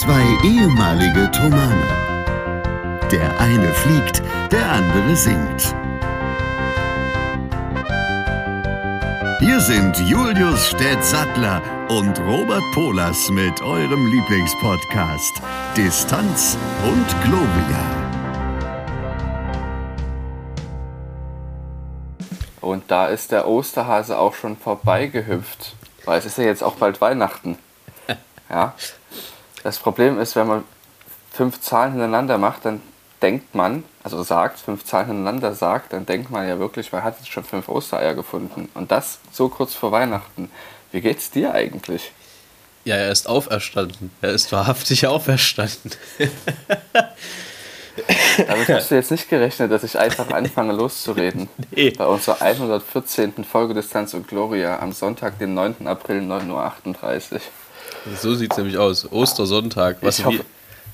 Zwei ehemalige Tomane. Der eine fliegt, der andere singt. Hier sind Julius Städtsattler und Robert Polas mit eurem Lieblingspodcast Distanz und Globia. Und da ist der Osterhase auch schon vorbeigehüpft, weil es ist ja jetzt auch bald Weihnachten. Ja. Das Problem ist, wenn man fünf Zahlen hintereinander macht, dann denkt man, also sagt, fünf Zahlen hintereinander sagt, dann denkt man ja wirklich, man hat jetzt schon fünf Ostereier gefunden. Und das so kurz vor Weihnachten. Wie geht's dir eigentlich? Ja, er ist auferstanden. Er ist wahrhaftig auferstanden. Damit hast du jetzt nicht gerechnet, dass ich einfach anfange loszureden. Nee. Bei unserer 114. Folge Distanz und Gloria am Sonntag, den 9. April, 9.38 Uhr. So sieht es nämlich aus. Ostersonntag. Was wir,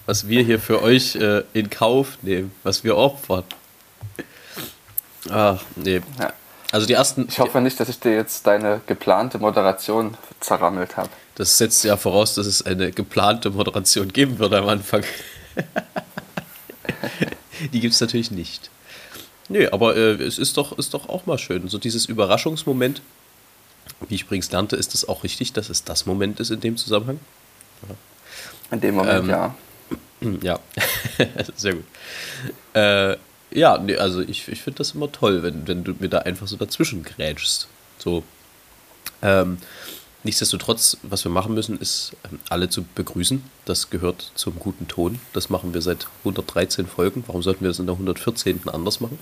was wir hier für euch äh, in Kauf nehmen, was wir opfern. Ach, nee. Ja. Also die ersten. Ich hoffe nicht, dass ich dir jetzt deine geplante Moderation zerrammelt habe. Das setzt ja voraus, dass es eine geplante Moderation geben wird am Anfang. die gibt es natürlich nicht. Nee, aber äh, es ist doch, ist doch auch mal schön. So dieses Überraschungsmoment. Wie ich übrigens lernte, ist es auch richtig, dass es das Moment ist in dem Zusammenhang. Ja. In dem Moment, ähm, ja. Ja, sehr gut. Äh, ja, nee, also ich, ich finde das immer toll, wenn, wenn du mir da einfach so dazwischen grätschst. So. Ähm, nichtsdestotrotz, was wir machen müssen, ist, ähm, alle zu begrüßen. Das gehört zum guten Ton. Das machen wir seit 113 Folgen. Warum sollten wir das in der 114. anders machen?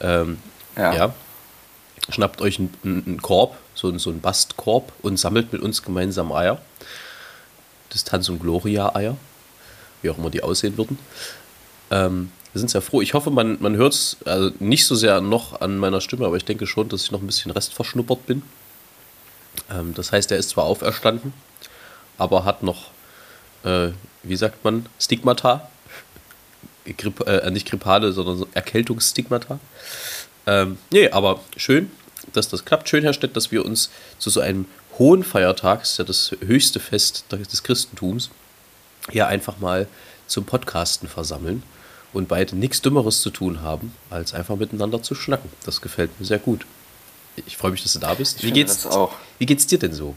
Ähm, ja. ja. Schnappt euch einen, einen Korb, so, so einen Bastkorb und sammelt mit uns gemeinsam Eier. Distanz- und Gloria-Eier wie auch immer die aussehen würden. Ähm, wir sind sehr froh. Ich hoffe, man, man hört es also nicht so sehr noch an meiner Stimme, aber ich denke schon, dass ich noch ein bisschen restverschnuppert bin. Ähm, das heißt, er ist zwar auferstanden, aber hat noch, äh, wie sagt man, Stigmata. Gripp, äh, nicht Grippale, sondern so Erkältungsstigmata. Ähm, nee, aber schön, dass das klappt. Schön, Herr Stett, dass wir uns zu so einem hohen Feiertag, das ist ja das höchste Fest des Christentums, hier einfach mal zum Podcasten versammeln und beide nichts Dümmeres zu tun haben, als einfach miteinander zu schnacken. Das gefällt mir sehr gut. Ich freue mich, dass du da bist. Wie geht's, wie geht's dir denn so?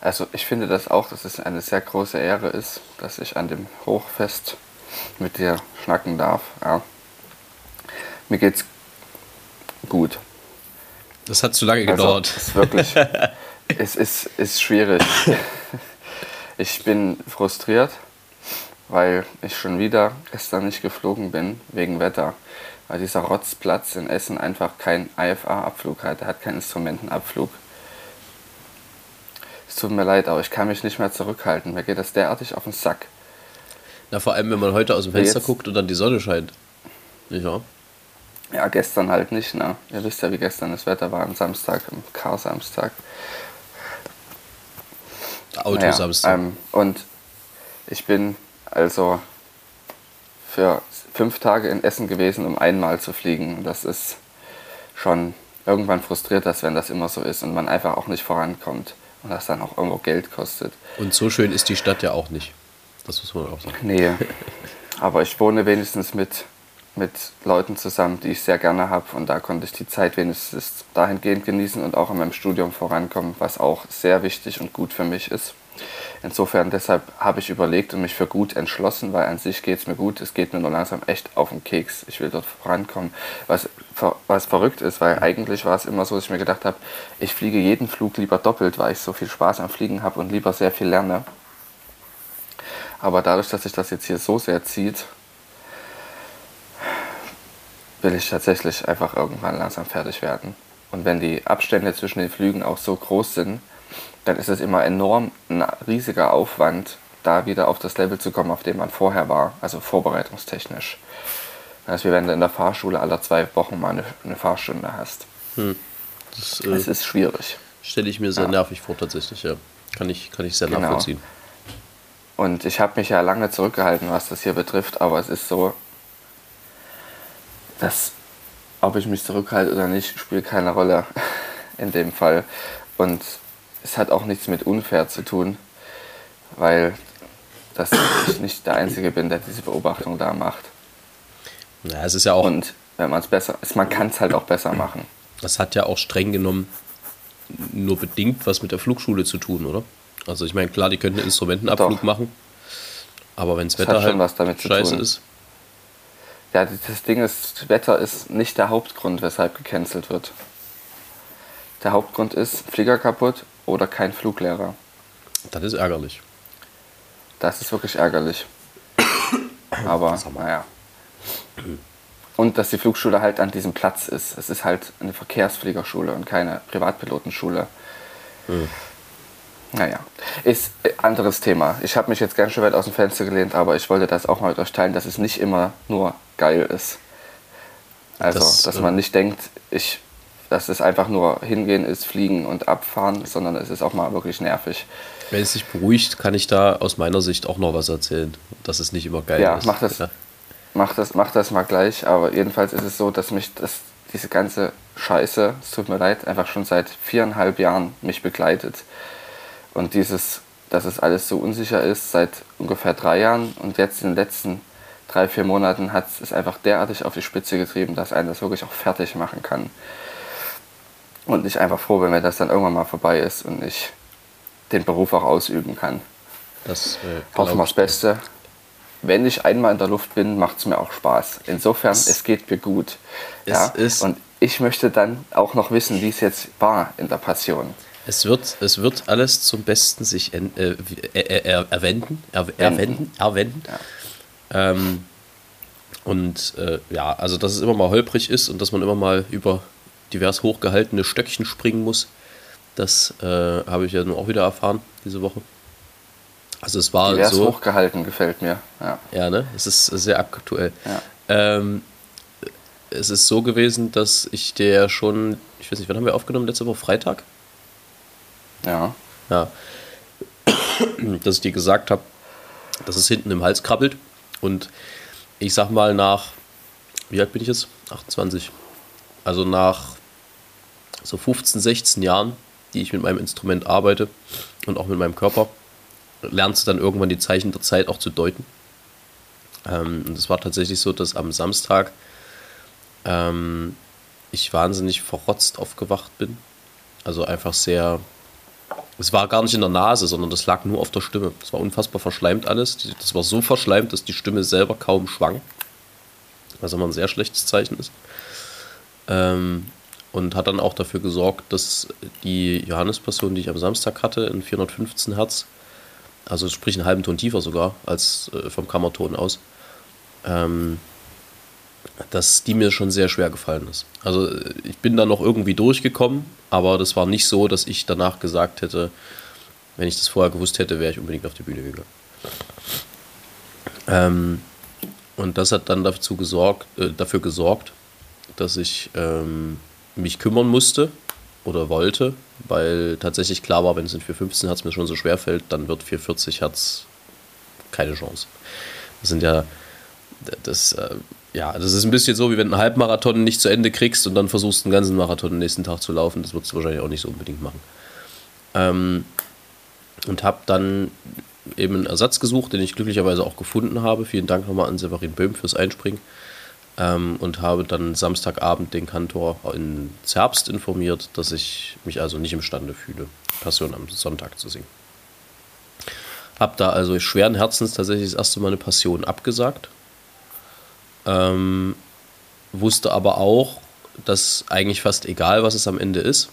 Also ich finde das auch, dass es eine sehr große Ehre ist, dass ich an dem Hochfest mit dir schnacken darf. Ja. Mir geht's gut. Das hat zu lange also, gedauert. Es ist wirklich, es ist, ist schwierig. Ich bin frustriert, weil ich schon wieder gestern nicht geflogen bin wegen Wetter. Weil dieser Rotzplatz in Essen einfach keinen IFA-Abflug hat. Er hat keinen Instrumentenabflug. Es tut mir leid, aber ich kann mich nicht mehr zurückhalten. Mir geht das derartig auf den Sack. Na, vor allem, wenn man heute aus dem Fenster Jetzt, guckt und dann die Sonne scheint. Nicht wahr? Ja, gestern halt nicht, ne? Ihr wisst ja, wie gestern das Wetter war am Samstag, am Kar-Samstag. Autos naja, ähm, Und ich bin also für fünf Tage in Essen gewesen, um einmal zu fliegen. Das ist schon irgendwann frustriert, dass wenn das immer so ist und man einfach auch nicht vorankommt und das dann auch irgendwo Geld kostet. Und so schön ist die Stadt ja auch nicht. Das muss man auch sagen. Nee, aber ich wohne wenigstens mit, mit Leuten zusammen, die ich sehr gerne habe und da konnte ich die Zeit wenigstens dahingehend genießen und auch in meinem Studium vorankommen, was auch sehr wichtig und gut für mich ist. Insofern deshalb habe ich überlegt und mich für gut entschlossen, weil an sich geht es mir gut. Es geht mir nur langsam echt auf den Keks. Ich will dort vorankommen. Was, was verrückt ist, weil eigentlich war es immer so, dass ich mir gedacht habe, ich fliege jeden Flug lieber doppelt, weil ich so viel Spaß am Fliegen habe und lieber sehr viel lerne. Aber dadurch, dass sich das jetzt hier so sehr zieht, will ich tatsächlich einfach irgendwann langsam fertig werden. Und wenn die Abstände zwischen den Flügen auch so groß sind, dann ist es immer enorm ein riesiger Aufwand, da wieder auf das Level zu kommen, auf dem man vorher war, also vorbereitungstechnisch. Also wie wenn du in der Fahrschule alle zwei Wochen mal eine, eine Fahrstunde hast. Hm. Das, äh, es ist schwierig. Stelle ich mir sehr ja. nervig vor, tatsächlich, ja. Kann ich, kann ich sehr genau. nachvollziehen. Und ich habe mich ja lange zurückgehalten, was das hier betrifft, aber es ist so, dass ob ich mich zurückhalte oder nicht, spielt keine Rolle in dem Fall. Und es hat auch nichts mit unfair zu tun, weil dass ich nicht der Einzige bin, der diese Beobachtung da macht. Ja, es ist ja auch. Und wenn man es besser, man kann es halt auch besser machen. Das hat ja auch streng genommen nur bedingt was mit der Flugschule zu tun, oder? Also ich meine, klar, die könnten Instrumentenabflug Doch. machen, aber wenn das Das Wetter halt was damit scheiße ist, Ja, das Ding ist, Wetter ist nicht der Hauptgrund, weshalb gecancelt wird. Der Hauptgrund ist Flieger kaputt oder kein Fluglehrer. das ist ärgerlich. Das ist wirklich ärgerlich. Aber naja. Und dass die Flugschule halt an diesem Platz ist. Es ist halt eine Verkehrsfliegerschule und keine Privatpilotenschule. Naja, ist ein anderes Thema. Ich habe mich jetzt ganz schön weit aus dem Fenster gelehnt, aber ich wollte das auch mal mit euch teilen, dass es nicht immer nur geil ist. Also, Das, dass äh, man nicht denkt, ich, dass es einfach nur hingehen ist, fliegen und abfahren, sondern es ist auch mal wirklich nervig. Wenn es sich beruhigt, kann ich da aus meiner Sicht auch noch was erzählen, dass es nicht immer geil Ja, ist. mach das. Ja. Mach das, mach das mal gleich, aber jedenfalls ist es so, dass mich das, diese ganze Scheiße, es tut mir leid, einfach schon seit viereinhalb Jahren mich begleitet. Und dieses, dass es alles so unsicher ist, seit ungefähr drei Jahren und jetzt in den letzten drei, vier Monaten hat es einfach derartig auf die Spitze getrieben, dass einen das wirklich auch fertig machen kann. Und ich einfach froh wenn das dann irgendwann mal vorbei ist und ich den Beruf auch ausüben kann. Das äh, Hoffen wir das Beste. Wenn ich einmal in der Luft bin, macht es mir auch Spaß. Insofern, Es- es, geht mir gut. es Ja? ist- Und ich möchte dann auch noch wissen, wie es jetzt war in der Passion. Es wird, es wird alles zum Besten sich en, äh, äh, äh, erwenden, er, erwenden, erwenden. Ähm, und äh, ja, also dass es immer mal holprig ist und dass man immer mal über divers hochgehaltene Stöckchen springen muss, das äh, habe ich ja nun auch wieder erfahren diese Woche. Also es war Divers so. hochgehalten gefällt mir. Ja. Ja, ne? Es ist sehr aktuell. Ja. Ähm, es ist so gewesen, dass ich der schon, ich weiß nicht, wann haben wir aufgenommen? Letzte Woche Freitag? Ja. Ja. Dass ich dir gesagt habe, dass es hinten im Hals krabbelt. Und ich sag mal nach, wie alt bin ich jetzt? 28. Also nach so 15, 16 Jahren, die ich mit meinem Instrument arbeite und auch mit meinem Körper, lernst du dann irgendwann die Zeichen der Zeit auch zu deuten. Ähm, und es war tatsächlich so, dass am Samstag ähm, ich wahnsinnig verrotzt aufgewacht bin. Also einfach sehr. Es war gar nicht in der Nase, sondern das lag nur auf der Stimme. Das war unfassbar verschleimt alles. Das war so verschleimt, dass die Stimme selber kaum schwang. Was immer ein sehr schlechtes Zeichen ist. Ähm, und hat dann auch dafür gesorgt, dass die Johannespassion, die ich am Samstag hatte, in 415 Hertz, also sprich einen halben Ton tiefer sogar als äh, vom Kammerton aus, ähm, dass die mir schon sehr schwer gefallen ist. Also äh, ich bin da noch irgendwie durchgekommen, aber das war nicht so, dass ich danach gesagt hätte, wenn ich das vorher gewusst hätte, wäre ich unbedingt auf die Bühne gegangen. Ähm, und das hat dann dazu gesorgt, äh, dafür gesorgt, dass ich ähm, mich kümmern musste oder wollte, weil tatsächlich klar war, wenn es in 415 Hertz mir schon so schwer fällt, dann wird 440 Hertz keine Chance. Das sind ja, das, äh, ja, das ist ein bisschen so, wie wenn du einen Halbmarathon nicht zu Ende kriegst und dann versuchst, einen ganzen Marathon den nächsten Tag zu laufen. Das würdest du wahrscheinlich auch nicht so unbedingt machen. Ähm, und habe dann eben einen Ersatz gesucht, den ich glücklicherweise auch gefunden habe. Vielen Dank nochmal an Severin Böhm fürs Einspringen. Ähm, und habe dann Samstagabend den Kantor in Zerbst informiert, dass ich mich also nicht imstande fühle, Passion am Sonntag zu singen. Hab da also schweren Herzens tatsächlich das erste Mal eine Passion abgesagt. Ähm, wusste aber auch, dass eigentlich fast egal, was es am Ende ist,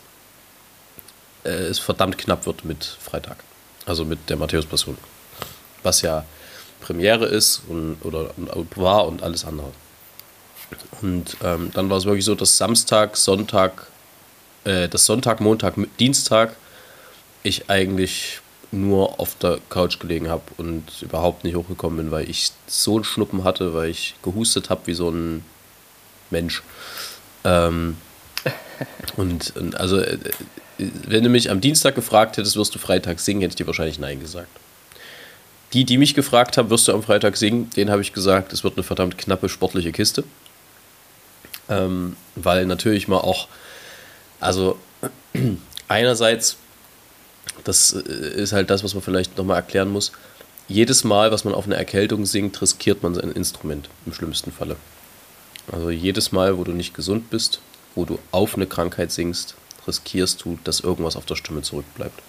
äh, es verdammt knapp wird mit Freitag. Also mit der Matthäus-Passion. Was ja Premiere ist und, oder und war und alles andere. Und ähm, dann war es wirklich so, dass Samstag, Sonntag, äh, das Sonntag, Montag, Dienstag ich eigentlich nur auf der Couch gelegen habe und überhaupt nicht hochgekommen bin, weil ich so einen Schnuppen hatte, weil ich gehustet habe wie so ein Mensch. Ähm, und, und also, äh, wenn du mich am Dienstag gefragt hättest, wirst du Freitag singen, hätte ich dir wahrscheinlich Nein gesagt. Die, die mich gefragt haben, wirst du am Freitag singen, denen habe ich gesagt, es wird eine verdammt knappe sportliche Kiste. Ähm, weil natürlich mal auch, also einerseits, das äh, ist halt das, was man vielleicht nochmal erklären muss, jedes Mal, was man auf eine Erkältung singt, riskiert man sein Instrument im schlimmsten Falle. Also jedes Mal, wo du nicht gesund bist, wo du auf eine Krankheit singst, riskierst du, dass irgendwas auf der Stimme zurückbleibt.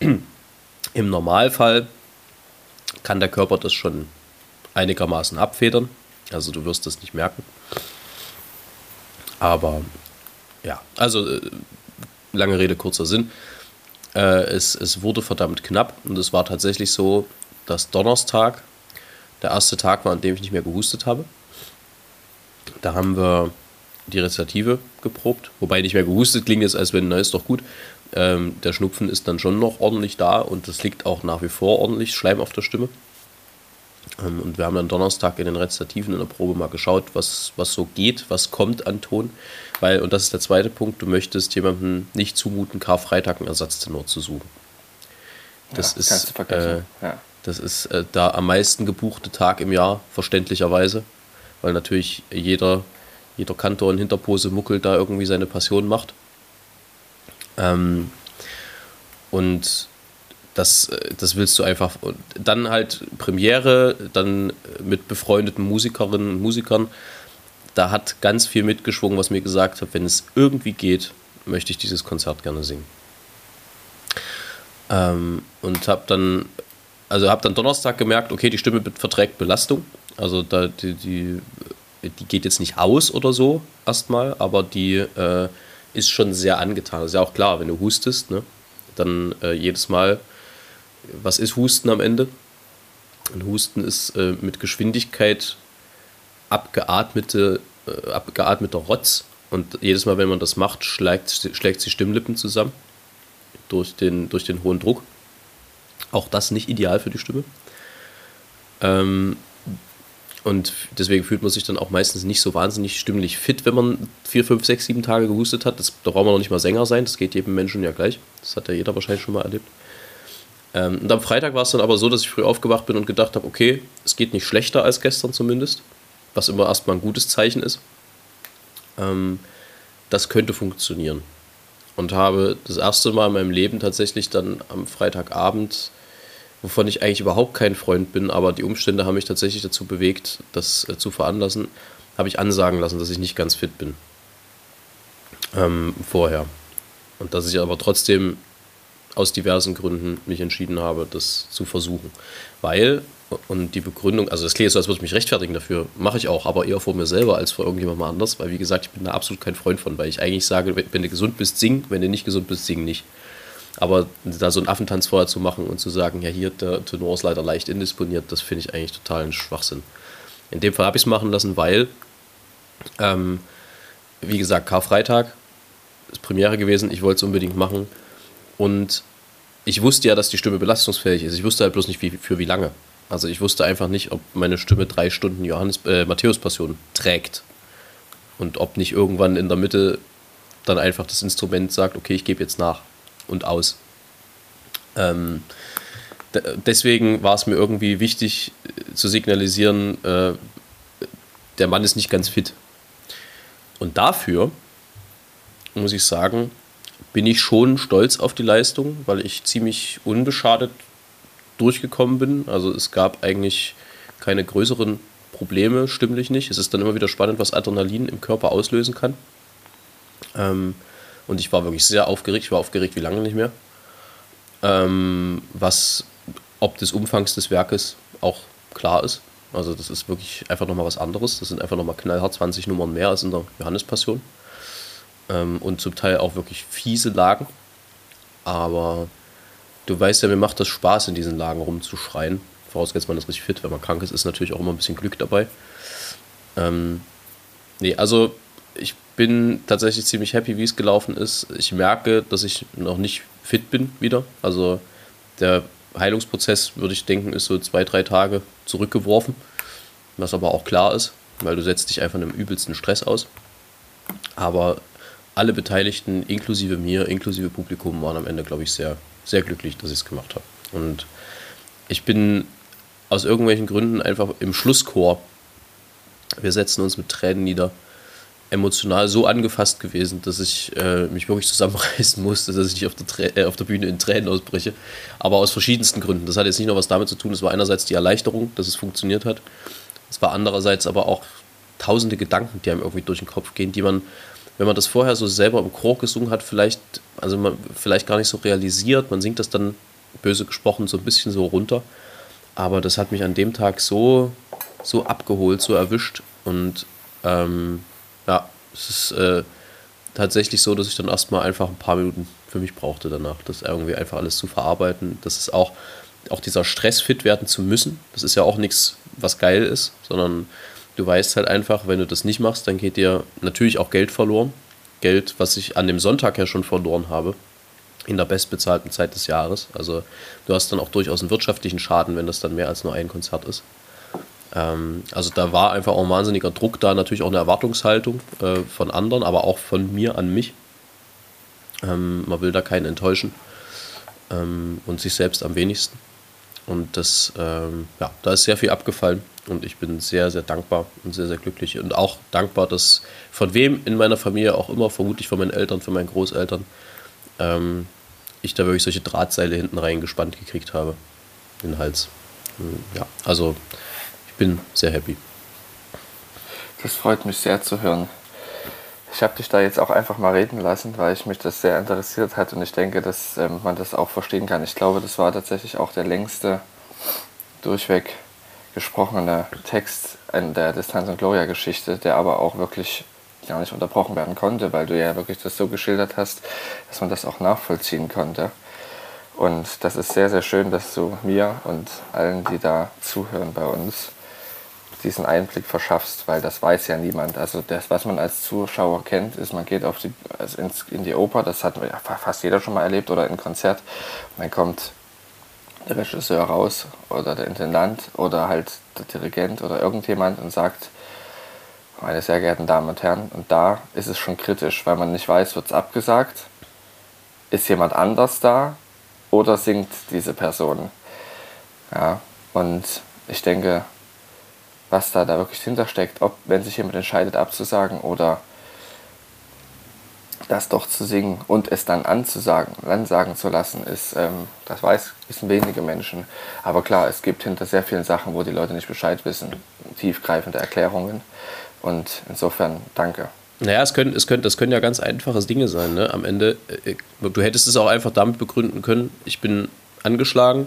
Im Normalfall kann der Körper das schon einigermaßen abfedern. Also du wirst das nicht merken. Aber ja, also äh, lange Rede, kurzer Sinn. Äh, es, es wurde verdammt knapp und es war tatsächlich so, dass Donnerstag der erste Tag war, an dem ich nicht mehr gehustet habe. Da haben wir die Rezitative geprobt, wobei nicht mehr gehustet klingt jetzt, als wenn, na ist doch gut. Ähm, der Schnupfen ist dann schon noch ordentlich da und es liegt auch nach wie vor ordentlich Schleim auf der Stimme. Ähm, und wir haben dann Donnerstag in den Rezitativen in der Probe mal geschaut, was, was so geht, was kommt an Ton. Weil, und das ist der zweite Punkt, du möchtest jemandem nicht zumuten, Karfreitag einen Ersatztenor zu suchen. Das ja, ist, äh, ja. das ist äh, der am meisten gebuchte Tag im Jahr, verständlicherweise. Weil natürlich jeder, jeder Kantor in Hinterpose muckelt da irgendwie seine Passion macht. Ähm, und das, äh, das willst du einfach. Und dann halt Premiere, dann mit befreundeten Musikerinnen und Musikern. Da hat ganz viel mitgeschwungen, was mir gesagt hat, wenn es irgendwie geht, möchte ich dieses Konzert gerne singen. Ähm, und habe dann, also habe dann Donnerstag gemerkt, okay, die Stimme verträgt Belastung. Also da, die, die, die geht jetzt nicht aus oder so erstmal, aber die äh, ist schon sehr angetan. Das ist ja auch klar, wenn du hustest, ne, dann äh, jedes Mal was ist Husten am Ende? Und Husten ist äh, mit Geschwindigkeit abgeatmete, äh, abgeatmeter Rotz. Und jedes Mal, wenn man das macht, schlägt, schlägt die Stimmlippen zusammen durch den, durch den hohen Druck. Auch das nicht ideal für die Stimme. Ähm, und deswegen fühlt man sich dann auch meistens nicht so wahnsinnig stimmlich fit, wenn man vier, fünf, sechs, sieben Tage gehustet hat. Das, da braucht man noch nicht mal Sänger sein, das geht jedem Menschen ja gleich. Das hat ja jeder wahrscheinlich schon mal erlebt. Ähm, und am Freitag war es dann aber so, dass ich früh aufgewacht bin und gedacht habe, okay, es geht nicht schlechter als gestern zumindest, was immer erstmal ein gutes Zeichen ist. Ähm, das könnte funktionieren. Und habe das erste Mal in meinem Leben tatsächlich dann am Freitagabend, wovon ich eigentlich überhaupt kein Freund bin, aber die Umstände haben mich tatsächlich dazu bewegt, das äh, zu veranlassen, habe ich ansagen lassen, dass ich nicht ganz fit bin. Ähm, vorher. Und dass ich aber trotzdem aus diversen Gründen mich entschieden habe, das zu versuchen. Weil, und die Begründung, also das klingt so, als würde ich mich rechtfertigen dafür, mache ich auch, aber eher vor mir selber als vor irgendjemandem anders, weil wie gesagt, ich bin da absolut kein Freund von, weil ich eigentlich sage, wenn du gesund bist, sing, wenn du nicht gesund bist, sing nicht. Aber da so einen Affentanz vorher zu machen und zu sagen, ja, hier, der Tenor ist leider leicht indisponiert, das finde ich eigentlich total ein Schwachsinn. In dem Fall habe ich es machen lassen, weil, ähm, wie gesagt, Karfreitag ist Premiere gewesen, ich wollte es unbedingt machen. Und ich wusste ja, dass die Stimme belastungsfähig ist. Ich wusste halt bloß nicht, wie, für wie lange. Also ich wusste einfach nicht, ob meine Stimme drei Stunden Johannes, äh, Matthäus-Passion trägt. Und ob nicht irgendwann in der Mitte dann einfach das Instrument sagt, okay, ich gebe jetzt nach und aus. Ähm, deswegen war es mir irgendwie wichtig äh, zu signalisieren, äh, der Mann ist nicht ganz fit. Und dafür, muss ich sagen, bin ich schon stolz auf die Leistung, weil ich ziemlich unbeschadet durchgekommen bin. Also es gab eigentlich keine größeren Probleme, stimmlich nicht. Es ist dann immer wieder spannend, was Adrenalin im Körper auslösen kann. Ähm, und ich war wirklich sehr aufgeregt. Ich war aufgeregt wie lange nicht mehr. Ähm, was ob des Umfangs des Werkes auch klar ist. Also das ist wirklich einfach nochmal was anderes. Das sind einfach nochmal knallhart 20 Nummern mehr als in der Johannespassion ähm, und zum Teil auch wirklich fiese Lagen. Aber du weißt ja, mir macht das Spaß, in diesen Lagen rumzuschreien. Vorausgesetzt, man ist richtig fit. Wenn man krank ist, ist natürlich auch immer ein bisschen Glück dabei. Ähm, nee, also ich bin tatsächlich ziemlich happy, wie es gelaufen ist. Ich merke, dass ich noch nicht fit bin wieder. Also der Heilungsprozess, würde ich denken, ist so zwei, drei Tage zurückgeworfen. Was aber auch klar ist, weil du setzt dich einfach einem übelsten Stress aus. Aber alle Beteiligten, inklusive mir, inklusive Publikum, waren am Ende, glaube ich, sehr, sehr glücklich, dass ich es gemacht habe. Und ich bin aus irgendwelchen Gründen einfach im Schlusschor. Wir setzen uns mit Tränen nieder. emotional so angefasst gewesen, dass ich äh, mich wirklich zusammenreißen musste, dass ich nicht auf der, äh, auf der Bühne in Tränen ausbreche. Aber aus verschiedensten Gründen. Das hat jetzt nicht nur was damit zu tun, es war einerseits die Erleichterung, dass es funktioniert hat. Es war andererseits aber auch tausende Gedanken, die einem irgendwie durch den Kopf gehen, die man, wenn man das vorher so selber im Chor gesungen hat, vielleicht, also man vielleicht gar nicht so realisiert. Man singt das dann böse gesprochen so ein bisschen so runter. Aber das hat mich an dem Tag so, so abgeholt, so erwischt. Und ähm, ja, es ist äh, tatsächlich so, dass ich dann erstmal einfach ein paar Minuten für mich brauchte danach, das irgendwie einfach alles zu verarbeiten. Das ist auch, auch dieser Stress, fit werden zu müssen. Das ist ja auch nichts, was geil ist, sondern du weißt halt einfach, wenn du das nicht machst, dann geht dir natürlich auch Geld verloren. Geld, was ich an dem Sonntag ja schon verloren habe in der bestbezahlten Zeit des Jahres. Also du hast dann auch durchaus einen wirtschaftlichen Schaden, wenn das dann mehr als nur ein Konzert ist. Ähm, also da war einfach auch ein wahnsinniger Druck da, natürlich auch eine Erwartungshaltung äh, von anderen, aber auch von mir an mich. Ähm, man will da keinen enttäuschen ähm, und sich selbst am wenigsten. Und das, ähm, ja, da ist sehr viel abgefallen und ich bin sehr, sehr dankbar und sehr, sehr glücklich und auch dankbar, dass von wem in meiner Familie auch immer, vermutlich von meinen Eltern, von meinen Großeltern, ähm, ich da wirklich solche Drahtseile hinten reingespannt gekriegt habe. In den Hals. Ja, also ich bin sehr happy. Das freut mich sehr zu hören. Ich habe dich da jetzt auch einfach mal reden lassen, weil ich mich das sehr interessiert hat und ich denke, dass ähm, man das auch verstehen kann. Ich glaube, das war tatsächlich auch der längste durchweg gesprochene Text in der Distanz- und Gloria-Geschichte, der aber auch wirklich gar nicht unterbrochen werden konnte, weil du ja wirklich das so geschildert hast, dass man das auch nachvollziehen konnte. Und das ist sehr, sehr schön, dass du mir und allen, die da zuhören bei uns, diesen Einblick verschaffst, weil das weiß ja niemand. Also das, was man als Zuschauer kennt, ist, man geht auf die, also ins, in die Oper, das hat ja fast jeder schon mal erlebt, oder in ein Konzert. Dann kommt der Regisseur raus oder der Intendant oder halt der Dirigent oder irgendjemand und sagt, meine sehr geehrten Damen und Herren. Und da ist es schon kritisch, weil man nicht weiß, wird es abgesagt, ist jemand anders da oder singt diese Person. Ja, und ich denke, was da, da wirklich hintersteckt, ob wenn sich jemand entscheidet abzusagen oder das doch zu singen und es dann anzusagen, dann sagen zu lassen, ist, ähm, das weiß, wissen wenige Menschen. Aber klar, es gibt hinter sehr vielen Sachen, wo die Leute nicht Bescheid wissen, tiefgreifende Erklärungen. Und insofern danke. Naja, es können, es können, das können ja ganz einfache Dinge sein. Ne? Am Ende, äh, du hättest es auch einfach damit begründen können, ich bin angeschlagen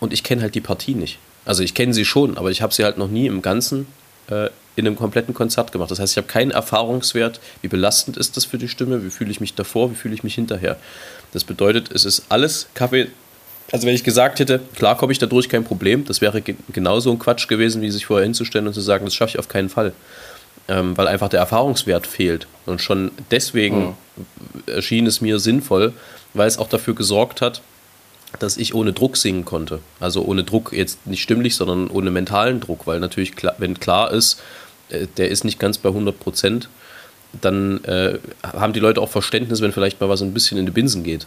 und ich kenne halt die Partie nicht. Also ich kenne sie schon, aber ich habe sie halt noch nie im Ganzen äh, in einem kompletten Konzert gemacht. Das heißt, ich habe keinen Erfahrungswert, wie belastend ist das für die Stimme, wie fühle ich mich davor, wie fühle ich mich hinterher. Das bedeutet, es ist alles Kaffee. Also wenn ich gesagt hätte, klar komme ich dadurch kein Problem, das wäre ge genauso ein Quatsch gewesen, wie sich vorher hinzustellen und zu sagen, das schaffe ich auf keinen Fall ähm, weil einfach der Erfahrungswert fehlt. Und schon deswegen mhm. erschien es mir sinnvoll, weil es auch dafür gesorgt hat, dass ich ohne Druck singen konnte. Also ohne Druck jetzt nicht stimmlich, sondern ohne mentalen Druck, weil natürlich, klar, wenn klar ist, äh, der ist nicht ganz bei 100 Prozent, dann äh, haben die Leute auch Verständnis, wenn vielleicht mal was ein bisschen in die Binsen geht.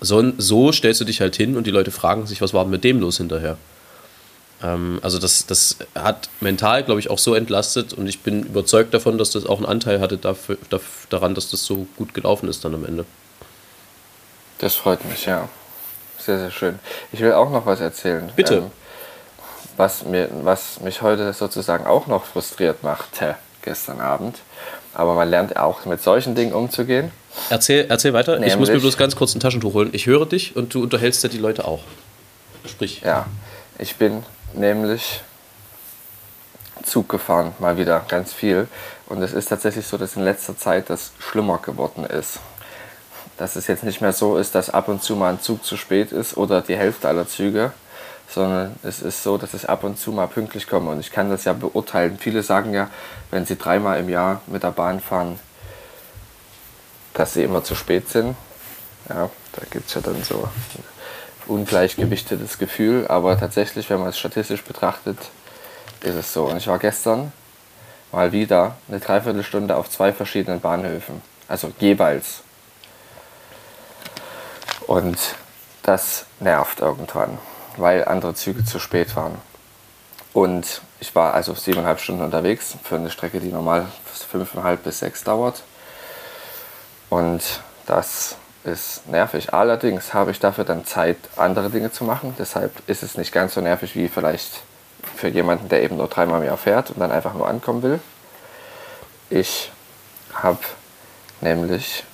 So, so stellst du dich halt hin und die Leute fragen sich, was war denn mit dem los hinterher? Ähm, also das, das hat mental, glaube ich, auch so entlastet und ich bin überzeugt davon, dass das auch einen Anteil hatte dafür, daran, dass das so gut gelaufen ist dann am Ende. Das freut mich, ja. Sehr, sehr schön. Ich will auch noch was erzählen. Bitte. Ähm, was, mir, was mich heute sozusagen auch noch frustriert machte gestern Abend. Aber man lernt auch mit solchen Dingen umzugehen. Erzähl, erzähl weiter. Nämlich, ich muss mir bloß ganz kurz ein Taschentuch holen. Ich höre dich und du unterhältst ja die Leute auch. Sprich. Ja, ich bin nämlich Zug gefahren, mal wieder ganz viel. Und es ist tatsächlich so, dass in letzter Zeit das schlimmer geworden ist. Dass es jetzt nicht mehr so ist, dass ab und zu mal ein Zug zu spät ist oder die Hälfte aller Züge, sondern es ist so, dass ich ab und zu mal pünktlich komme. Und ich kann das ja beurteilen. Viele sagen ja, wenn sie dreimal im Jahr mit der Bahn fahren, dass sie immer zu spät sind. Ja, da gibt es ja dann so ungleichgewichtetes Gefühl, aber tatsächlich, wenn man es statistisch betrachtet, ist es so. Und ich war gestern mal wieder eine Dreiviertelstunde auf zwei verschiedenen Bahnhöfen, also jeweils. Und das nervt irgendwann, weil andere Züge zu spät waren. Und ich war also siebeneinhalb Stunden unterwegs für eine Strecke, die normal fünfeinhalb bis sechs dauert. Und das ist nervig. Allerdings habe ich dafür dann Zeit, andere Dinge zu machen. Deshalb ist es nicht ganz so nervig wie vielleicht für jemanden, der eben nur dreimal im Jahr fährt und dann einfach nur ankommen will. Ich habe nämlich,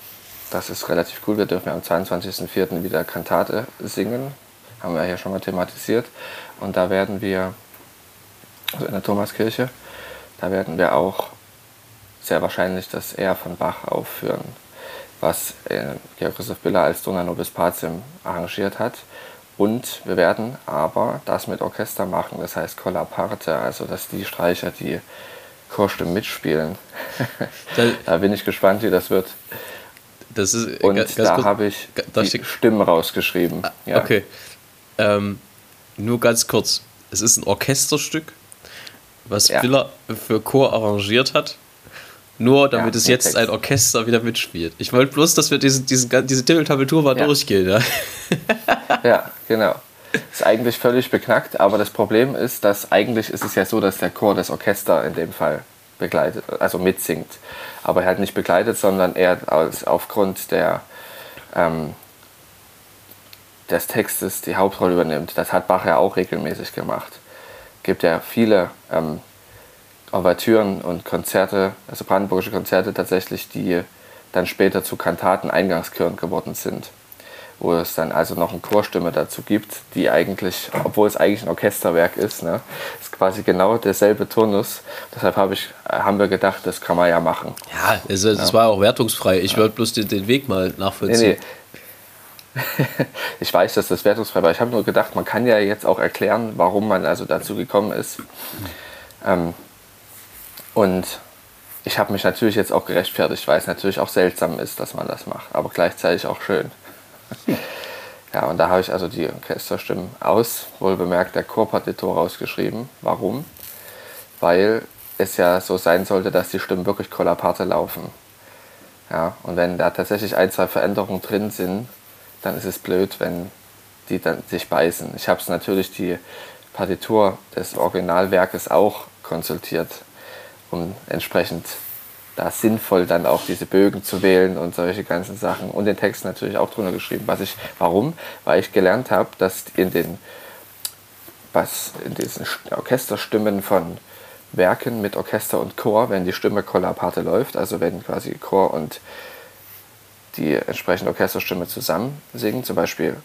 das ist relativ cool, wir dürfen ja am 22.04. wieder Kantate singen. Haben wir ja schon mal thematisiert. Und da werden wir, also in der Thomaskirche, da werden wir auch sehr wahrscheinlich das R von Bach aufführen, was äh, Georg Christoph Biller als Dona Nobis Pacem arrangiert hat. Und wir werden aber das mit Orchester machen, das heißt Colla Parte, also dass die Streicher die Chorstimmen mitspielen. Da, bin ich gespannt, wie das wird. Das ist, Und da habe ich die Stimmen rausgeschrieben. Ah, ja. Okay. Ähm, nur ganz kurz. Es ist ein Orchesterstück, was ja. Biller für Chor arrangiert hat. Nur damit ja, es jetzt Text. ein Orchester wieder mitspielt. Ich wollte bloß, dass wir diesen, diesen, diese Titeltabeltur mal ja. durchgehen. Ja? ja, genau. Ist eigentlich völlig beknackt, aber das Problem ist, dass eigentlich ist es ja so, dass der Chor das Orchester in dem Fall begleitet, also mitsingt. Aber er hat nicht begleitet, sondern er als, aufgrund der, ähm, des Textes die Hauptrolle übernimmt. Das hat Bach ja auch regelmäßig gemacht. Gibt ja viele ähm, Ouvertüren und Konzerte, also brandenburgische Konzerte tatsächlich, die dann später zu Kantaten Eingangschören geworden sind. Wo es dann also noch eine Chorstimme dazu gibt, die eigentlich, obwohl es eigentlich ein Orchesterwerk ist, ne, ist quasi genau derselbe Turnus. Deshalb hab ich, haben wir gedacht, das kann man ja machen. Ja, das ja. war auch wertungsfrei. Ich ja. wollte bloß den, den, Weg mal nachvollziehen. Nee, nee. ich weiß, dass das wertungsfrei war. Ich habe nur gedacht, man kann ja jetzt auch erklären, warum man also dazu gekommen ist. Ähm, und ich habe mich natürlich jetzt auch gerechtfertigt, weil es natürlich auch seltsam ist, dass man das macht, aber gleichzeitig auch schön. Ja, und da habe ich also die Orchesterstimmen aus, wohl bemerkt, der Chorpartitur rausgeschrieben. Warum? Weil es ja so sein sollte, dass die Stimmen wirklich kollaparte laufen. Ja, und wenn da tatsächlich ein, zwei Veränderungen drin sind, dann ist es blöd, wenn die dann sich beißen. Ich habe es natürlich die Partitur des Originalwerkes auch konsultiert um entsprechend da sinnvoll dann auch diese Bögen zu wählen und solche ganzen Sachen und den Text natürlich auch drunter geschrieben. Was ich, warum? Weil ich gelernt habe, dass in den, was in diesen Orchesterstimmen von Werken mit Orchester und Chor, wenn die Stimme kollaparte läuft, also wenn quasi Chor und die entsprechende Orchesterstimme zusammen singen, zum Beispiel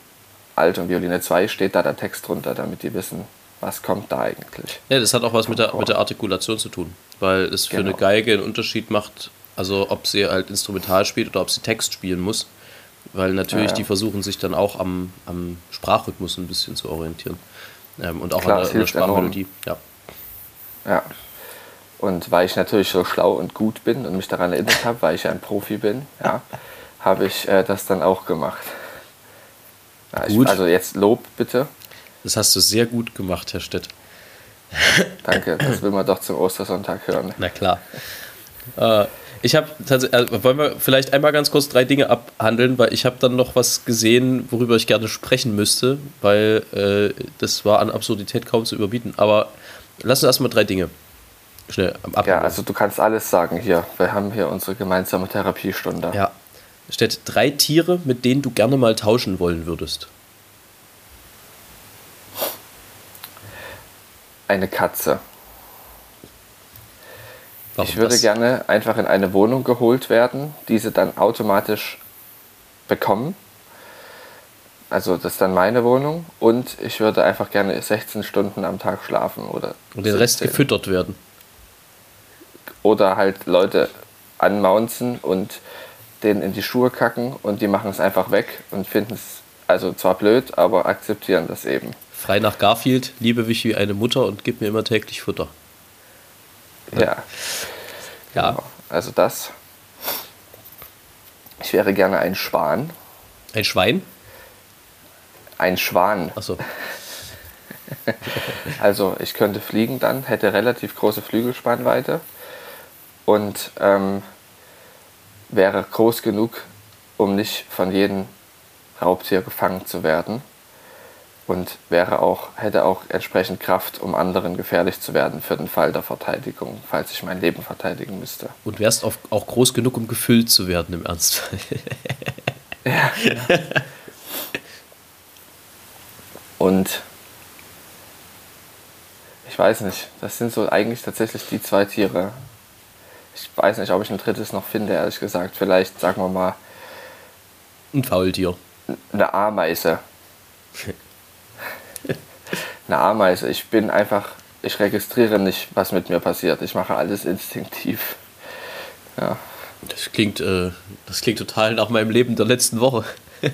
Alt und Violine 2, steht da der Text drunter, damit die wissen, was kommt da eigentlich. Ja, das hat auch was mit der, mit der Artikulation zu tun, weil es für genau. eine Geige einen Unterschied macht, also ob sie halt instrumental spielt oder ob sie Text spielen muss, weil natürlich ja, ja. die versuchen sich dann auch am, am Sprachrhythmus ein bisschen zu orientieren ähm, und auch Klar, an der, der Sprachmelodie. Ja. ja. Und weil ich natürlich so schlau und gut bin und mich daran erinnert habe, weil ich ein Profi bin, ja, habe ich äh, das dann auch gemacht. Ja, ich, also jetzt Lob bitte. Das hast du sehr gut gemacht, Herr Stett. Danke, das will man doch zum Ostersonntag hören. Na klar. Äh, ich habe tatsächlich, äh, wollen wir vielleicht einmal ganz kurz drei Dinge abhandeln, weil ich habe dann noch was gesehen, worüber ich gerne sprechen müsste, weil äh, das war an Absurdität kaum zu überbieten. Aber lass uns erstmal drei Dinge schnell abhandeln. Ja, also du kannst alles sagen hier. Wir haben hier unsere gemeinsame Therapiestunde. Ja. Steht drei Tiere, mit denen du gerne mal tauschen wollen würdest. Eine Katze. Warum ich würde das? gerne einfach in eine Wohnung geholt werden, diese dann automatisch bekommen. Also das ist dann meine Wohnung und ich würde einfach gerne 16 Stunden am Tag schlafen oder. Und den 17. Rest gefüttert werden. Oder halt Leute anmaunzen und denen in die Schuhe kacken und die machen es einfach weg und finden es also zwar blöd, aber akzeptieren das eben. Frei nach Garfield, liebe mich wie eine Mutter und gib mir immer täglich Futter. Ja. Ja. Genau. Also das. Ich wäre gerne ein Schwan. Ein Schwein? Ein Schwan. Achso. also ich könnte fliegen dann, hätte relativ große Flügelspannweite und ähm, wäre groß genug, um nicht von jedem Raubtier gefangen zu werden und wäre auch, hätte auch entsprechend Kraft, um anderen gefährlich zu werden für den Fall der Verteidigung, falls ich mein Leben verteidigen müsste. Und wärst auch, auch groß genug, um gefüllt zu werden im Ernstfall. ja, ja. Und ich weiß nicht, das sind so eigentlich tatsächlich die zwei Tiere. Ich weiß nicht, ob ich ein drittes noch finde, ehrlich gesagt. Vielleicht, sagen wir mal. Ein Faultier. Eine Ameise eine Ameise. Ich bin einfach, ich registriere nicht, was mit mir passiert. Ich mache alles instinktiv. Ja. Das klingt, äh, das klingt total nach meinem Leben der letzten Woche.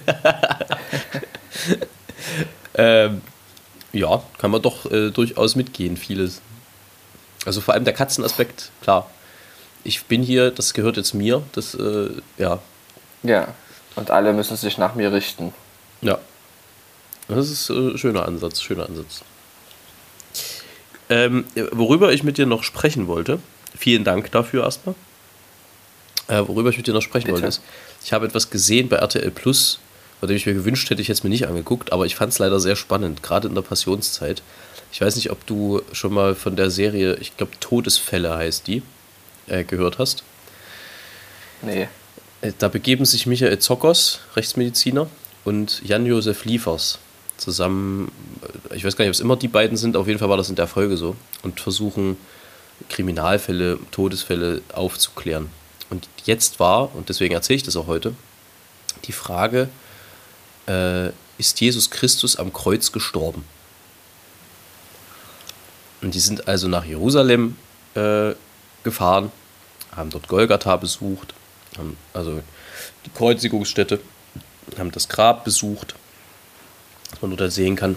ähm, ja, kann man doch äh, durchaus mitgehen, vieles. Also vor allem der Katzenaspekt, klar. Ich bin hier, das gehört jetzt mir, das, äh, ja. Ja, und alle müssen sich nach mir richten. Ja, das ist ein äh, schöner Ansatz, schöner Ansatz. Ähm, worüber ich mit dir noch sprechen wollte, vielen Dank dafür erstmal. Äh, worüber ich mit dir noch sprechen Bitte. wollte, ist, ich habe etwas gesehen bei RTL Plus, bei dem ich mir gewünscht hätte, ich jetzt mir nicht angeguckt, aber ich fand es leider sehr spannend, gerade in der Passionszeit. Ich weiß nicht, ob du schon mal von der Serie, ich glaube Todesfälle heißt die, äh, gehört hast. Nee. Äh, da begeben sich Michael Zockers, Rechtsmediziner, und Jan-Josef Liefers zusammen, ich weiß gar nicht, ob es immer die beiden sind, auf jeden Fall war das in der Folge so, und versuchen Kriminalfälle, Todesfälle aufzuklären. Und jetzt war, und deswegen erzähle ich das auch heute, die Frage, äh, ist Jesus Christus am Kreuz gestorben? Und die sind also nach Jerusalem äh, gefahren, haben dort Golgatha besucht, haben also die Kreuzigungsstätte, haben das Grab besucht was man dort sehen kann.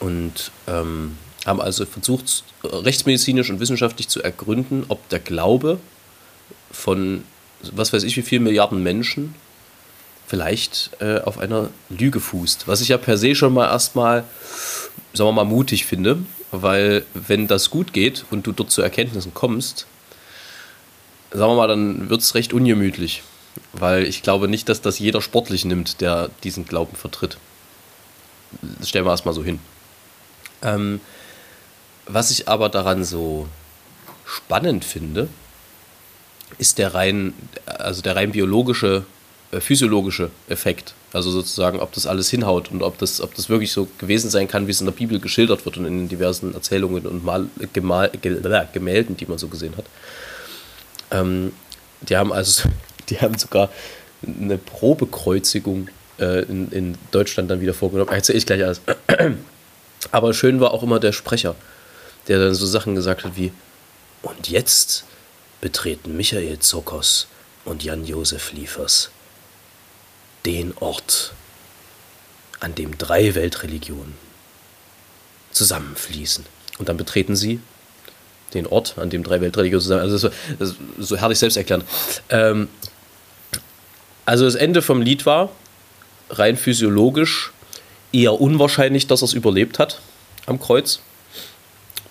Und ähm, haben also versucht, rechtsmedizinisch und wissenschaftlich zu ergründen, ob der Glaube von was weiß ich wie vielen Milliarden Menschen vielleicht äh, auf einer Lüge fußt. Was ich ja per se schon mal erstmal, sagen wir mal, mutig finde, weil wenn das gut geht und du dort zu Erkenntnissen kommst, sagen wir mal, dann wird es recht ungemütlich. Weil ich glaube nicht, dass das jeder sportlich nimmt, der diesen Glauben vertritt stellen wir erstmal so hin. Ähm, was ich aber daran so spannend finde, ist der rein, also der rein biologische, äh, physiologische Effekt. Also sozusagen, ob das alles hinhaut und ob das, ob das wirklich so gewesen sein kann, wie es in der Bibel geschildert wird und in den diversen Erzählungen und Mal, Gemal, Gemälden, die man so gesehen hat. Ähm, die haben also, die haben sogar eine Probekreuzigung äh, in, in Deutschland dann wieder vorgenommen. Erzähle ich gleich alles. Aber schön war auch immer der Sprecher, der dann so Sachen gesagt hat wie: Und jetzt betreten Michael Zokos und Jan-Josef Liefers den Ort, an dem drei Weltreligionen zusammenfließen. Und dann betreten sie den Ort, an dem drei Weltreligionen zusammen. Also so, so herrlich selbst erklären. Ähm, also das Ende vom Lied war, rein physiologisch eher unwahrscheinlich, dass er es überlebt hat am Kreuz,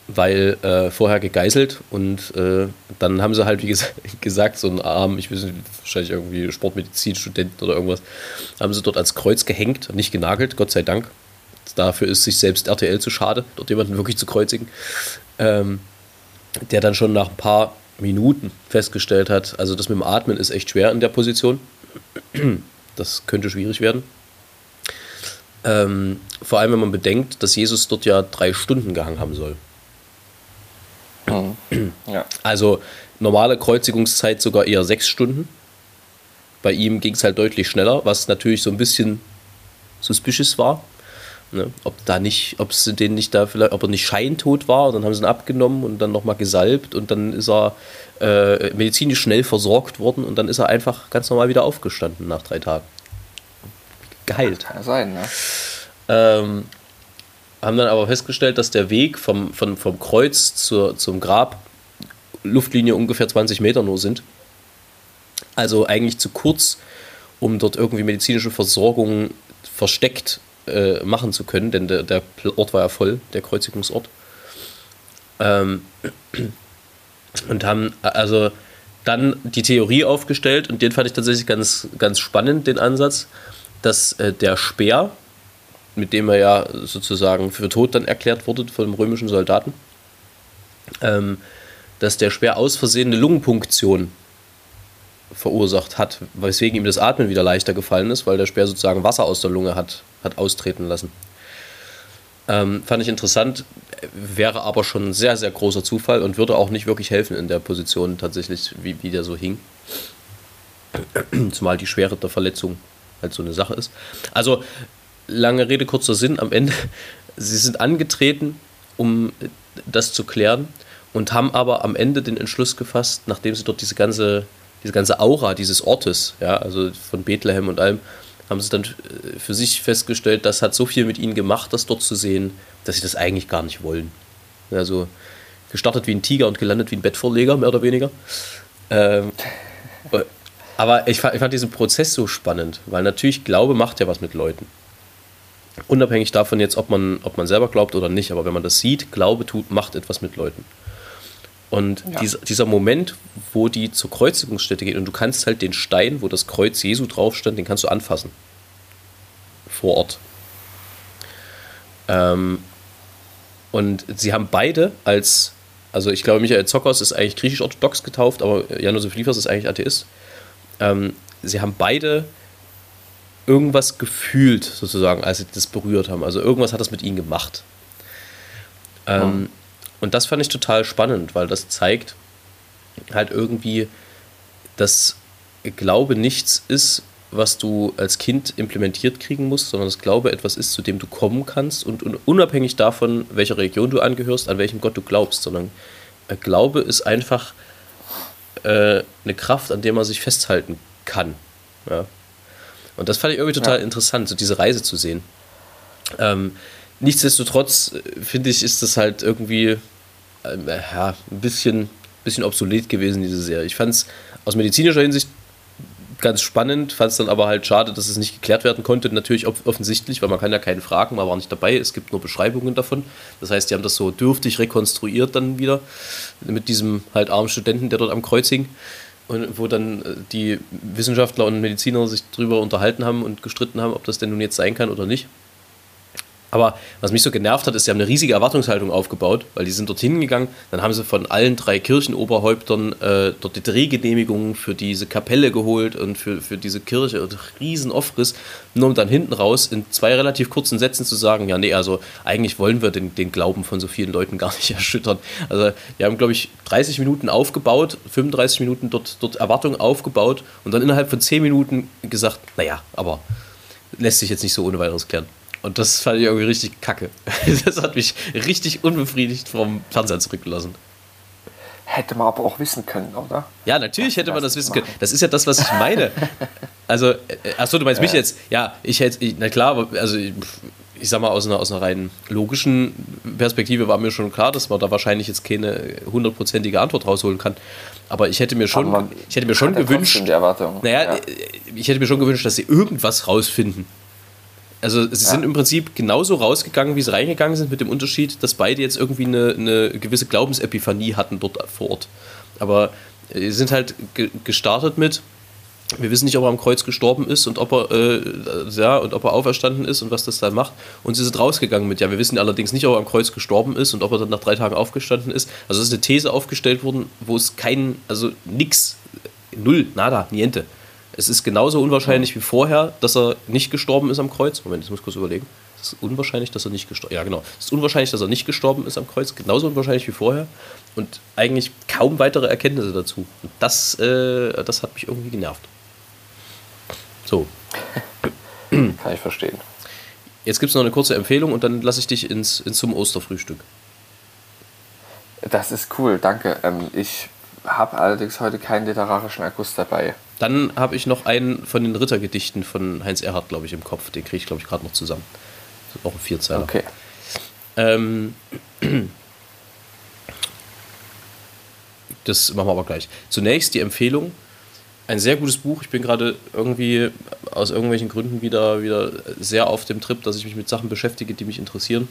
weil äh, vorher gegeißelt und äh, dann haben sie halt, wie ges gesagt, so einen Arm, ich weiß nicht, wahrscheinlich irgendwie Sportmedizinstudenten oder irgendwas, haben sie dort als Kreuz gehängt, nicht genagelt, Gott sei Dank. Dafür ist sich selbst RTL zu schade, dort jemanden wirklich zu kreuzigen. Ähm, der dann schon nach ein paar Minuten festgestellt hat, also das mit dem Atmen ist echt schwer in der Position. Das könnte schwierig werden. Ähm, vor allem, wenn man bedenkt, dass Jesus dort ja drei Stunden gehangen haben soll. Mhm. Ja. Also normale Kreuzigungszeit sogar eher sechs Stunden. Bei ihm ging es halt deutlich schneller, was natürlich so ein bisschen suspicious war. Ne? Ob da nicht, ob es den nicht da vielleicht, ob er nicht scheintot war, dann haben sie ihn abgenommen und dann nochmal gesalbt und dann ist er äh, medizinisch schnell versorgt worden und dann ist er einfach ganz normal wieder aufgestanden nach drei Tagen. Geheilt. Kann sein, ne? Ähm, haben dann aber festgestellt, dass der Weg vom, vom, vom Kreuz zur, zum Grab Luftlinie ungefähr 20 Meter nur sind. Also eigentlich zu kurz, um dort irgendwie medizinische Versorgung versteckt äh, machen zu können, denn der, der Ort war ja voll, der Kreuzigungsort. Ähm, und haben also dann die Theorie aufgestellt und den fand ich tatsächlich ganz, ganz spannend, den Ansatz, dass äh, der Speer mit dem er ja sozusagen für tot dann erklärt wurde von einem römischen Soldaten, ähm, dass der Speer aus Versehen eine Lungenpunktion verursacht hat, weswegen ihm das Atmen wieder leichter gefallen ist, weil der Speer sozusagen Wasser aus der Lunge hat, hat austreten lassen. Ähm, fand ich interessant, wäre aber schon ein sehr, sehr großer Zufall und würde auch nicht wirklich helfen in der Position tatsächlich, wie, wie der so hing. Zumal die Schwere der Verletzung halt so eine Sache ist. Also, lange Rede, kurzer Sinn, am Ende, sie sind angetreten, um das zu klären und haben aber am Ende den Entschluss gefasst, nachdem sie dort diese ganze, diese ganze Aura dieses Ortes, ja, also von Bethlehem und allem, haben sie dann äh, für sich festgestellt, das hat so viel mit ihnen gemacht, das dort zu sehen, dass sie das eigentlich gar nicht wollen. Also gestartet wie ein Tiger und gelandet wie ein Bettvorleger, mehr oder weniger. Ähm, aber ich fand, ich fand diesen Prozess so spannend, weil natürlich Glaube macht ja was mit Leuten. Unabhängig davon jetzt, ob man, ob man selber glaubt oder nicht, aber wenn man das sieht, Glaube tut, macht etwas mit Leuten. Und ja. dieser, dieser Moment, wo die zur Kreuzigungsstätte geht und du kannst halt den Stein, wo das Kreuz Jesu drauf stand, den kannst du anfassen. Vor Ort. Ähm, und sie haben beide als, also ich glaube, Michael Zockers ist eigentlich griechisch-orthodox getauft, aber Jan-Josef Liefers ist eigentlich Atheist. Ähm, sie haben beide irgendwas gefühlt, sozusagen, als sie das berührt haben. Also irgendwas hat das mit ihnen gemacht. Ähm. Und das fand ich total spannend, weil das zeigt halt irgendwie, dass Glaube nichts ist, was du als Kind implementiert kriegen musst, sondern dass Glaube etwas ist, zu dem du kommen kannst und, unabhängig davon, welcher Religion du angehörst, an welchem Gott du glaubst, sondern äh, Glaube ist einfach äh, eine Kraft, an der man sich festhalten kann. Ja. Und das fand ich irgendwie total ja. interessant, so diese Reise zu sehen. Ähm, nichtsdestotrotz äh, finde ich, ist das halt irgendwie ja, ein bisschen, bisschen obsolet gewesen, diese Serie. Ich fand es aus medizinischer Hinsicht ganz spannend, fand es dann aber halt schade, dass es nicht geklärt werden konnte. Natürlich offensichtlich, weil man kann ja keinen fragen, man war nicht dabei, es gibt nur Beschreibungen davon. Das heißt, die haben das so dürftig rekonstruiert dann wieder mit diesem halt armen Studenten, der dort am Kreuz hing. Und wo dann äh, die Wissenschaftler und Mediziner sich darüber unterhalten haben und gestritten haben, ob das denn nun jetzt sein kann oder nicht. Aber was mich so genervt hat, ist, sie haben eine riesige Erwartungshaltung aufgebaut, weil die sind dorthin gegangen, dann haben sie von allen drei Kirchenoberhäuptern äh, dort die Drehgenehmigungen für diese Kapelle geholt und für, für diese Kirche und riesen Offriss, nur um dann hinten raus in zwei relativ kurzen Sätzen zu sagen, ja nee, also eigentlich wollen wir den, den Glauben von so vielen Leuten gar nicht erschüttern. Also wir haben, glaube ich, 30 Minuten aufgebaut, 35 Minuten dort, dort Erwartungen aufgebaut und dann innerhalb von 10 Minuten gesagt, naja, aber lässt sich jetzt nicht so ohne weiteres klären. Und das fand ich irgendwie richtig kacke. Das hat mich richtig unbefriedigt vom Fernseher zurückgelassen. Hätte man aber auch wissen können, oder? Ja, natürlich hätte man das wissen können. Das ist ja das, was ich meine. Also, äh, achso, du meinst mich jetzt? Ja, ich hätte, na klar, also ich, ich sag mal, aus einer, aus einer rein logischen Perspektive war mir schon klar, dass man da wahrscheinlich jetzt keine hundertprozentige Antwort rausholen kann. Aber ich hätte mir schon, ich hätte mir schon gewünscht, naja, ja. ich hätte mir schon gewünscht, dass sie irgendwas rausfinden. Also sie ja. sind im Prinzip genauso rausgegangen, wie sie reingegangen sind, mit dem Unterschied, dass beide jetzt irgendwie eine, eine gewisse Glaubensepiphanie hatten dort vor Ort. Aber sie sind halt ge gestartet mit, wir wissen nicht, ob er am Kreuz gestorben ist und ob er, äh, ja, und ob er auferstanden ist und was das dann macht. Und sie sind rausgegangen mit, ja, wir wissen allerdings nicht, ob er am Kreuz gestorben ist und ob er dann nach drei Tagen aufgestanden ist. Also es ist eine These aufgestellt worden, wo es kein, also nix, null, nada, niente es ist genauso unwahrscheinlich wie vorher, dass er nicht gestorben ist am Kreuz. Moment, ich muss kurz überlegen. Es ist unwahrscheinlich, dass er nicht gestorben Ja, genau. Es ist unwahrscheinlich, dass er nicht gestorben ist am Kreuz. Genauso unwahrscheinlich wie vorher. Und eigentlich kaum weitere Erkenntnisse dazu. Und das, äh, das hat mich irgendwie genervt. So. Kann ich verstehen. Jetzt gibt es noch eine kurze Empfehlung und dann lasse ich dich ins, ins zum Osterfrühstück. Das ist cool, danke. Ähm, ich habe allerdings heute keinen literarischen Akkus dabei. Dann habe ich noch einen von den Rittergedichten von Heinz Erhardt, glaube ich, im Kopf. Den kriege ich, glaube ich, gerade noch zusammen. Auch ein Vierzeiler. Okay. Ähm, das machen wir aber gleich. Zunächst die Empfehlung. Ein sehr gutes Buch. Ich bin gerade irgendwie aus irgendwelchen Gründen wieder, wieder sehr auf dem Trip, dass ich mich mit Sachen beschäftige, die mich interessieren.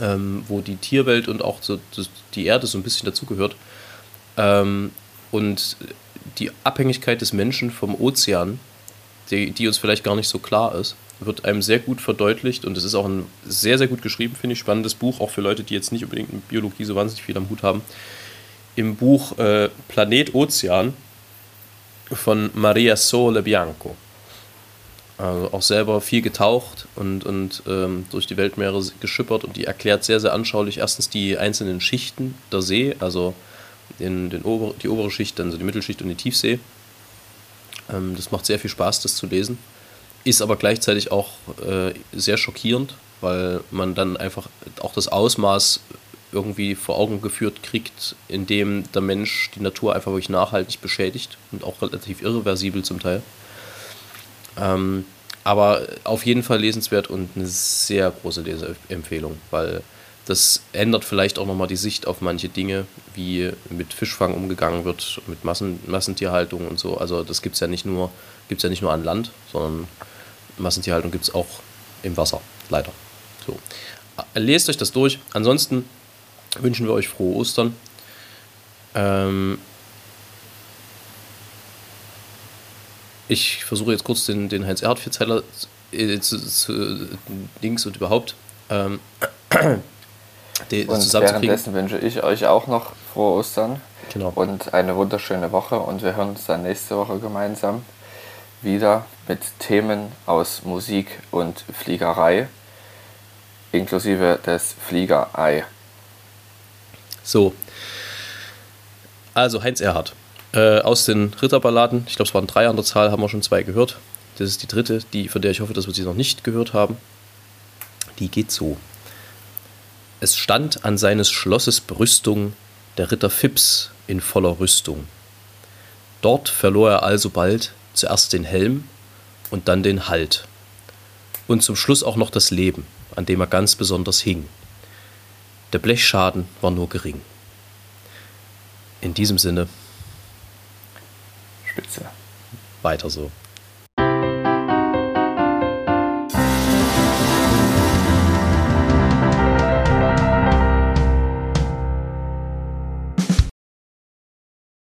Ähm, wo die Tierwelt und auch so, die Erde so ein bisschen dazugehört. Ähm, und die Abhängigkeit des Menschen vom Ozean, die, die uns vielleicht gar nicht so klar ist, wird einem sehr gut verdeutlicht und es ist auch ein sehr, sehr gut geschrieben, finde ich, spannendes Buch, auch für Leute, die jetzt nicht unbedingt mit Biologie so wahnsinnig viel am Hut haben. Im Buch äh, Planet Ozean von Maria Sole Bianco. Also auch selber viel getaucht und, und ähm, durch die Weltmeere geschippert und die erklärt sehr, sehr anschaulich erstens die einzelnen Schichten der See, also den, den ober, die obere Schicht, dann so die Mittelschicht und die Tiefsee. Ähm, das macht sehr viel Spaß, das zu lesen. Ist aber gleichzeitig auch äh, sehr schockierend, weil man dann einfach auch das Ausmaß irgendwie vor Augen geführt kriegt, in dem der Mensch die Natur einfach wirklich nachhaltig beschädigt und auch relativ irreversibel zum Teil. Ähm, aber auf jeden Fall lesenswert und eine sehr große Leseempfehlung, weil das ändert vielleicht auch nochmal die Sicht auf manche Dinge, wie mit Fischfang umgegangen wird, mit Massen, Massentierhaltung und so. Also das gibt es ja nicht nur, ja nicht nur an Land, sondern Massentierhaltung gibt es auch im Wasser, leider. So. Lest euch das durch. Ansonsten wünschen wir euch frohe Ostern. Ähm, ich versuche jetzt kurz den, den Heinz-Erhard-Vierzeiler äh, zu, zu, links und überhaupt ähm, die, und währenddessen wünsche ich euch auch noch frohe Ostern genau. und eine wunderschöne Woche und wir hören uns dann nächste Woche gemeinsam wieder mit Themen aus Musik und Fliegerei, inklusive des Fliegerei. So, also Heinz Erhard äh, aus den Ritterballaden. Ich glaube, es waren drei an der Zahl, haben wir schon zwei gehört. Das ist die dritte, die, von der ich hoffe, dass wir sie noch nicht gehört haben. Die geht so. Es stand an seines Schlosses Brüstung der Ritter Phipps in voller Rüstung. Dort verlor er alsobald zuerst den Helm und dann den Halt. Und zum Schluss auch noch das Leben, an dem er ganz besonders hing. Der Blechschaden war nur gering. In diesem Sinne Spitze. Weiter so.